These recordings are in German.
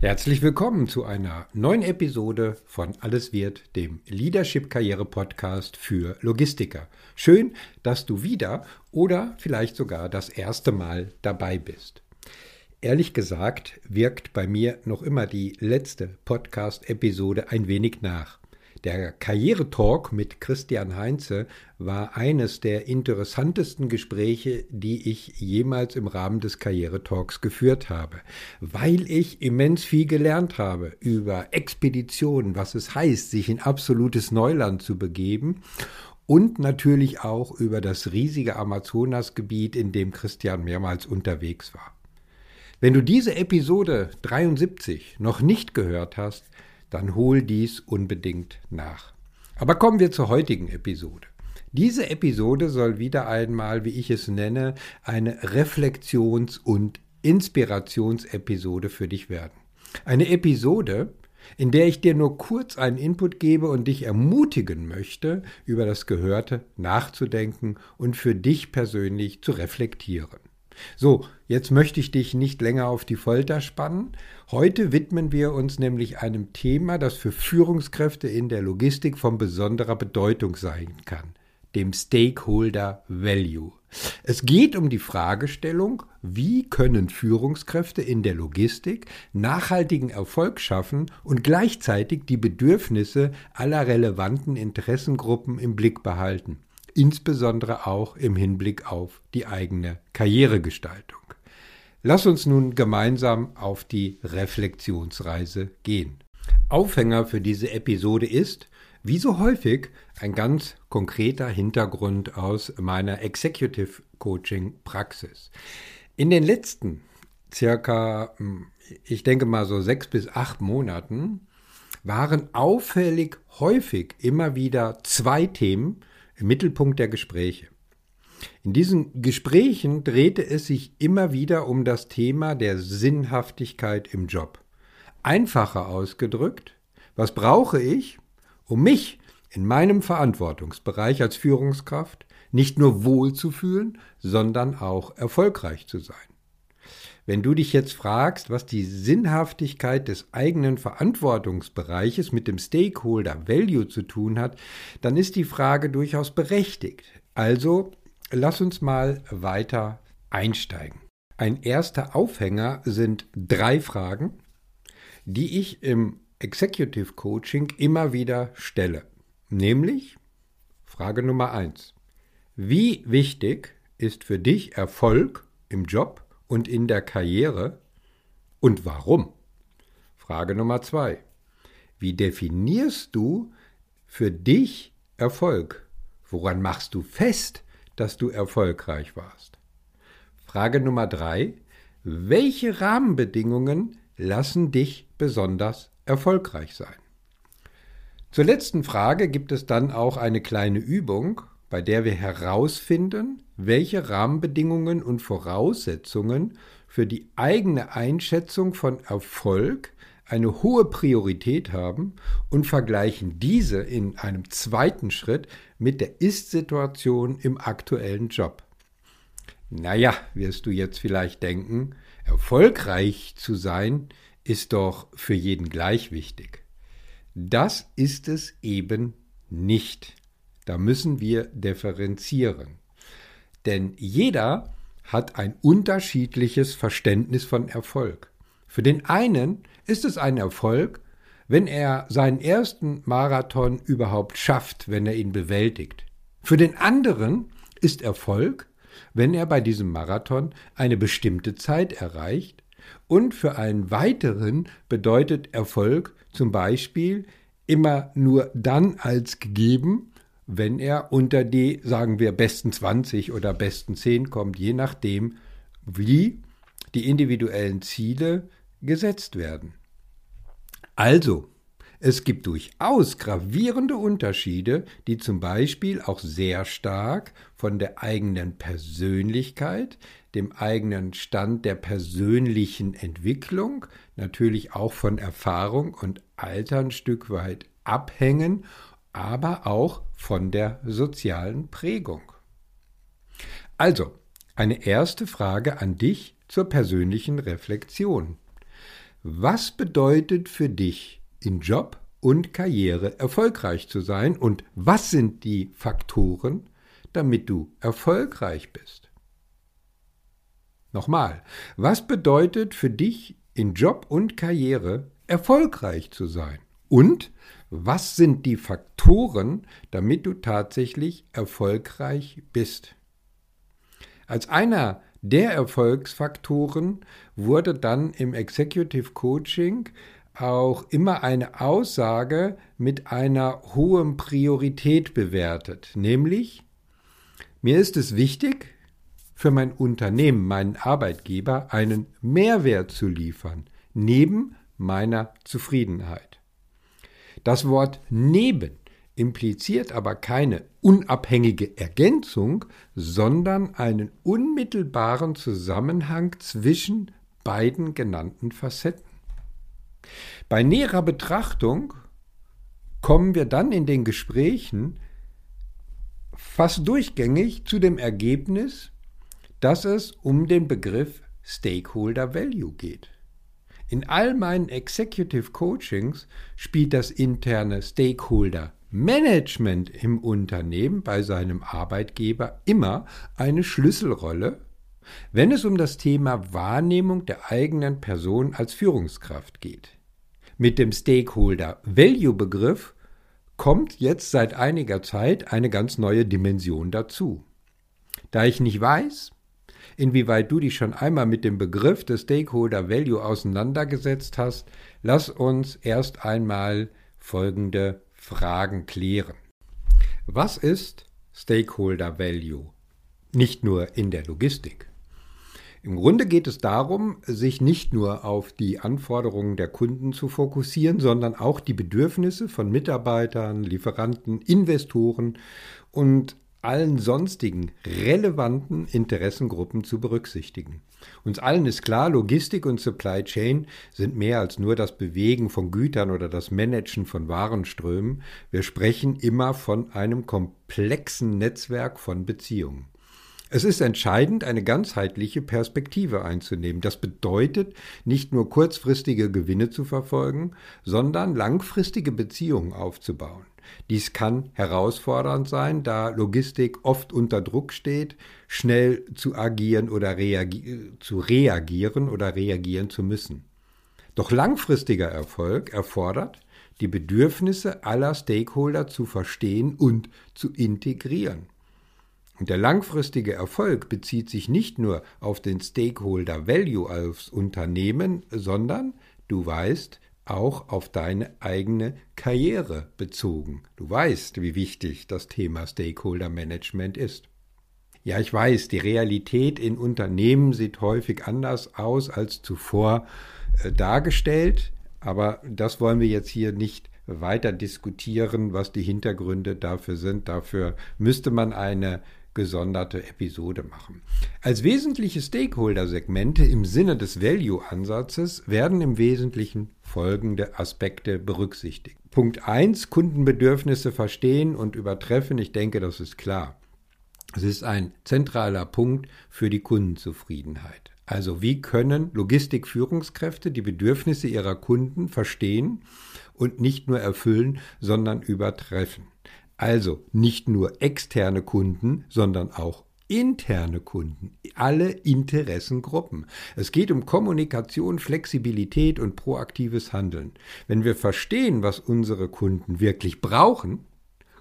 Herzlich willkommen zu einer neuen Episode von Alles wird, dem Leadership Karriere Podcast für Logistiker. Schön, dass du wieder oder vielleicht sogar das erste Mal dabei bist. Ehrlich gesagt wirkt bei mir noch immer die letzte Podcast-Episode ein wenig nach. Der Karrieretalk mit Christian Heinze war eines der interessantesten Gespräche, die ich jemals im Rahmen des Karrieretalks geführt habe, weil ich immens viel gelernt habe über Expeditionen, was es heißt, sich in absolutes Neuland zu begeben und natürlich auch über das riesige Amazonasgebiet, in dem Christian mehrmals unterwegs war. Wenn du diese Episode 73 noch nicht gehört hast, dann hol dies unbedingt nach. Aber kommen wir zur heutigen Episode. Diese Episode soll wieder einmal, wie ich es nenne, eine Reflexions- und Inspirationsepisode für dich werden. Eine Episode, in der ich dir nur kurz einen Input gebe und dich ermutigen möchte, über das Gehörte nachzudenken und für dich persönlich zu reflektieren. So, jetzt möchte ich dich nicht länger auf die Folter spannen. Heute widmen wir uns nämlich einem Thema, das für Führungskräfte in der Logistik von besonderer Bedeutung sein kann, dem Stakeholder Value. Es geht um die Fragestellung, wie können Führungskräfte in der Logistik nachhaltigen Erfolg schaffen und gleichzeitig die Bedürfnisse aller relevanten Interessengruppen im Blick behalten insbesondere auch im Hinblick auf die eigene Karrieregestaltung. Lass uns nun gemeinsam auf die Reflexionsreise gehen. Aufhänger für diese Episode ist, wie so häufig, ein ganz konkreter Hintergrund aus meiner Executive Coaching Praxis. In den letzten circa, hm, ich denke mal so sechs bis acht Monaten, waren auffällig häufig immer wieder zwei Themen, im Mittelpunkt der Gespräche. In diesen Gesprächen drehte es sich immer wieder um das Thema der Sinnhaftigkeit im Job. Einfacher ausgedrückt, was brauche ich, um mich in meinem Verantwortungsbereich als Führungskraft nicht nur wohlzufühlen, sondern auch erfolgreich zu sein? Wenn du dich jetzt fragst, was die Sinnhaftigkeit des eigenen Verantwortungsbereiches mit dem Stakeholder Value zu tun hat, dann ist die Frage durchaus berechtigt. Also lass uns mal weiter einsteigen. Ein erster Aufhänger sind drei Fragen, die ich im Executive Coaching immer wieder stelle. Nämlich Frage Nummer eins: Wie wichtig ist für dich Erfolg im Job und in der Karriere? Und warum? Frage Nummer zwei. Wie definierst du für dich Erfolg? Woran machst du fest, dass du erfolgreich warst? Frage Nummer drei. Welche Rahmenbedingungen lassen dich besonders erfolgreich sein? Zur letzten Frage gibt es dann auch eine kleine Übung, bei der wir herausfinden, welche Rahmenbedingungen und Voraussetzungen für die eigene Einschätzung von Erfolg eine hohe Priorität haben und vergleichen diese in einem zweiten Schritt mit der Ist-Situation im aktuellen Job. Naja, wirst du jetzt vielleicht denken, erfolgreich zu sein ist doch für jeden gleich wichtig. Das ist es eben nicht. Da müssen wir differenzieren. Denn jeder hat ein unterschiedliches Verständnis von Erfolg. Für den einen ist es ein Erfolg, wenn er seinen ersten Marathon überhaupt schafft, wenn er ihn bewältigt. Für den anderen ist Erfolg, wenn er bei diesem Marathon eine bestimmte Zeit erreicht. Und für einen weiteren bedeutet Erfolg zum Beispiel immer nur dann als gegeben, wenn er unter die, sagen wir, besten 20 oder besten 10 kommt, je nachdem, wie die individuellen Ziele gesetzt werden. Also, es gibt durchaus gravierende Unterschiede, die zum Beispiel auch sehr stark von der eigenen Persönlichkeit, dem eigenen Stand der persönlichen Entwicklung, natürlich auch von Erfahrung und Alter ein Stück weit abhängen aber auch von der sozialen Prägung. Also, eine erste Frage an dich zur persönlichen Reflexion. was bedeutet für dich in Job und Karriere erfolgreich zu sein und was sind die Faktoren, damit du erfolgreich bist? Nochmal, was bedeutet für dich in Job und Karriere erfolgreich zu sein? Und was sind die Faktoren, damit du tatsächlich erfolgreich bist? Als einer der Erfolgsfaktoren wurde dann im Executive Coaching auch immer eine Aussage mit einer hohen Priorität bewertet, nämlich mir ist es wichtig, für mein Unternehmen, meinen Arbeitgeber einen Mehrwert zu liefern, neben meiner Zufriedenheit. Das Wort neben impliziert aber keine unabhängige Ergänzung, sondern einen unmittelbaren Zusammenhang zwischen beiden genannten Facetten. Bei näherer Betrachtung kommen wir dann in den Gesprächen fast durchgängig zu dem Ergebnis, dass es um den Begriff Stakeholder Value geht. In all meinen Executive Coachings spielt das interne Stakeholder Management im Unternehmen bei seinem Arbeitgeber immer eine Schlüsselrolle, wenn es um das Thema Wahrnehmung der eigenen Person als Führungskraft geht. Mit dem Stakeholder Value Begriff kommt jetzt seit einiger Zeit eine ganz neue Dimension dazu. Da ich nicht weiß, inwieweit du dich schon einmal mit dem Begriff des Stakeholder Value auseinandergesetzt hast, lass uns erst einmal folgende Fragen klären. Was ist Stakeholder Value? Nicht nur in der Logistik. Im Grunde geht es darum, sich nicht nur auf die Anforderungen der Kunden zu fokussieren, sondern auch die Bedürfnisse von Mitarbeitern, Lieferanten, Investoren und allen sonstigen relevanten Interessengruppen zu berücksichtigen. Uns allen ist klar, Logistik und Supply Chain sind mehr als nur das Bewegen von Gütern oder das Managen von Warenströmen. Wir sprechen immer von einem komplexen Netzwerk von Beziehungen. Es ist entscheidend, eine ganzheitliche Perspektive einzunehmen. Das bedeutet, nicht nur kurzfristige Gewinne zu verfolgen, sondern langfristige Beziehungen aufzubauen. Dies kann herausfordernd sein, da Logistik oft unter Druck steht, schnell zu agieren oder reagi zu reagieren oder reagieren zu müssen. Doch langfristiger Erfolg erfordert, die Bedürfnisse aller Stakeholder zu verstehen und zu integrieren. Und der langfristige Erfolg bezieht sich nicht nur auf den Stakeholder Value als Unternehmen, sondern, du weißt, auch auf deine eigene Karriere bezogen. Du weißt, wie wichtig das Thema Stakeholder Management ist. Ja, ich weiß, die Realität in Unternehmen sieht häufig anders aus als zuvor äh, dargestellt, aber das wollen wir jetzt hier nicht weiter diskutieren, was die Hintergründe dafür sind. Dafür müsste man eine gesonderte Episode machen. Als wesentliche Stakeholder-Segmente im Sinne des Value-Ansatzes werden im Wesentlichen folgende Aspekte berücksichtigt. Punkt 1, Kundenbedürfnisse verstehen und übertreffen. Ich denke, das ist klar. Es ist ein zentraler Punkt für die Kundenzufriedenheit. Also wie können Logistikführungskräfte die Bedürfnisse ihrer Kunden verstehen und nicht nur erfüllen, sondern übertreffen? Also nicht nur externe Kunden, sondern auch interne Kunden, alle Interessengruppen. Es geht um Kommunikation, Flexibilität und proaktives Handeln. Wenn wir verstehen, was unsere Kunden wirklich brauchen,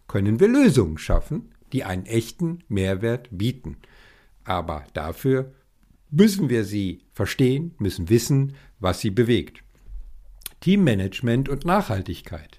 können wir Lösungen schaffen, die einen echten Mehrwert bieten. Aber dafür müssen wir sie verstehen, müssen wissen, was sie bewegt. Teammanagement und Nachhaltigkeit.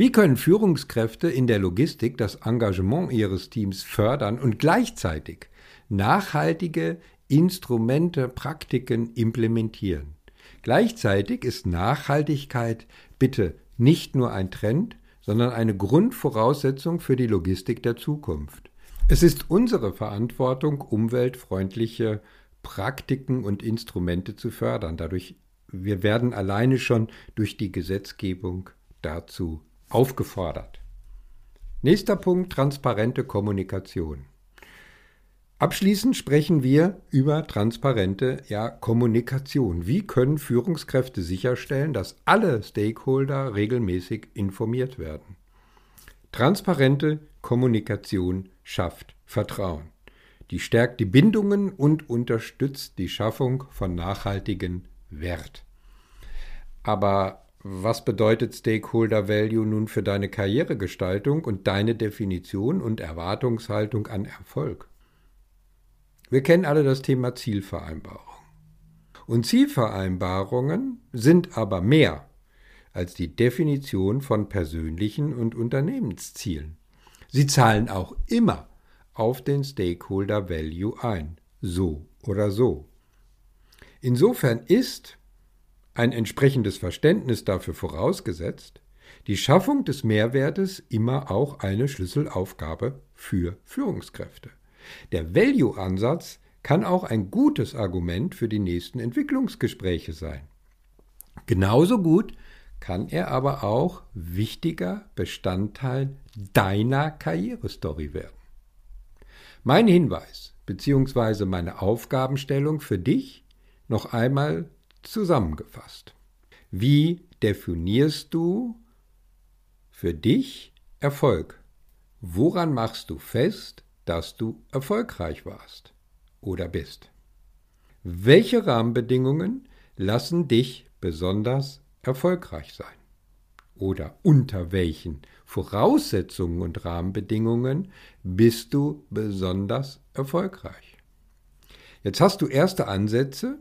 Wie können Führungskräfte in der Logistik das Engagement ihres Teams fördern und gleichzeitig nachhaltige Instrumente, Praktiken implementieren? Gleichzeitig ist Nachhaltigkeit bitte nicht nur ein Trend, sondern eine Grundvoraussetzung für die Logistik der Zukunft. Es ist unsere Verantwortung, umweltfreundliche Praktiken und Instrumente zu fördern. Dadurch wir werden alleine schon durch die Gesetzgebung dazu aufgefordert. Nächster Punkt, transparente Kommunikation. Abschließend sprechen wir über transparente ja, Kommunikation. Wie können Führungskräfte sicherstellen, dass alle Stakeholder regelmäßig informiert werden? Transparente Kommunikation schafft Vertrauen. Die stärkt die Bindungen und unterstützt die Schaffung von nachhaltigen Wert. Aber was bedeutet Stakeholder Value nun für deine Karrieregestaltung und deine Definition und Erwartungshaltung an Erfolg? Wir kennen alle das Thema Zielvereinbarung. Und Zielvereinbarungen sind aber mehr als die Definition von persönlichen und Unternehmenszielen. Sie zahlen auch immer auf den Stakeholder Value ein, so oder so. Insofern ist ein entsprechendes Verständnis dafür vorausgesetzt, die Schaffung des Mehrwertes immer auch eine Schlüsselaufgabe für Führungskräfte. Der Value-Ansatz kann auch ein gutes Argument für die nächsten Entwicklungsgespräche sein. Genauso gut kann er aber auch wichtiger Bestandteil deiner Karrierestory werden. Mein Hinweis bzw. meine Aufgabenstellung für dich noch einmal zusammengefasst. Wie definierst du für dich Erfolg? Woran machst du fest, dass du erfolgreich warst oder bist. Welche Rahmenbedingungen lassen dich besonders erfolgreich sein? Oder unter welchen Voraussetzungen und Rahmenbedingungen bist du besonders erfolgreich? Jetzt hast du erste Ansätze,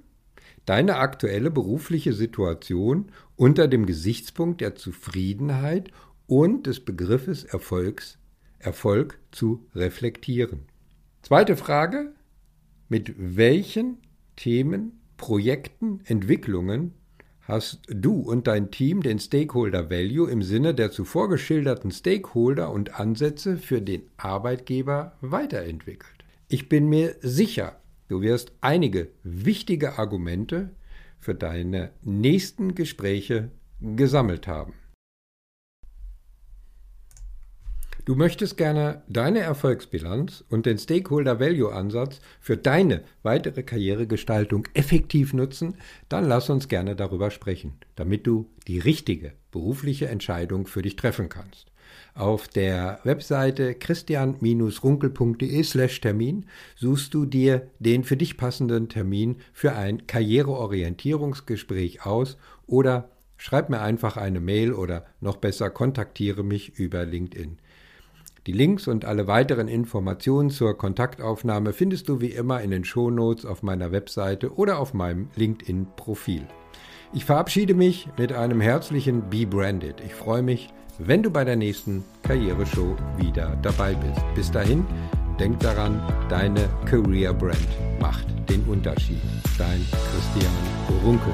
deine aktuelle berufliche Situation unter dem Gesichtspunkt der Zufriedenheit und des Begriffes Erfolgs Erfolg zu reflektieren. Zweite Frage, mit welchen Themen, Projekten, Entwicklungen hast du und dein Team den Stakeholder Value im Sinne der zuvor geschilderten Stakeholder und Ansätze für den Arbeitgeber weiterentwickelt? Ich bin mir sicher, du wirst einige wichtige Argumente für deine nächsten Gespräche gesammelt haben. Du möchtest gerne deine Erfolgsbilanz und den Stakeholder Value Ansatz für deine weitere Karrieregestaltung effektiv nutzen, dann lass uns gerne darüber sprechen, damit du die richtige berufliche Entscheidung für dich treffen kannst. Auf der Webseite christian-runkel.de/termin suchst du dir den für dich passenden Termin für ein Karriereorientierungsgespräch aus oder schreib mir einfach eine Mail oder noch besser kontaktiere mich über LinkedIn. Die Links und alle weiteren Informationen zur Kontaktaufnahme findest du wie immer in den Shownotes auf meiner Webseite oder auf meinem LinkedIn-Profil. Ich verabschiede mich mit einem herzlichen Be Branded. Ich freue mich, wenn du bei der nächsten Karriereshow wieder dabei bist. Bis dahin, denk daran, deine Career Brand macht den Unterschied. Dein Christian Runkel.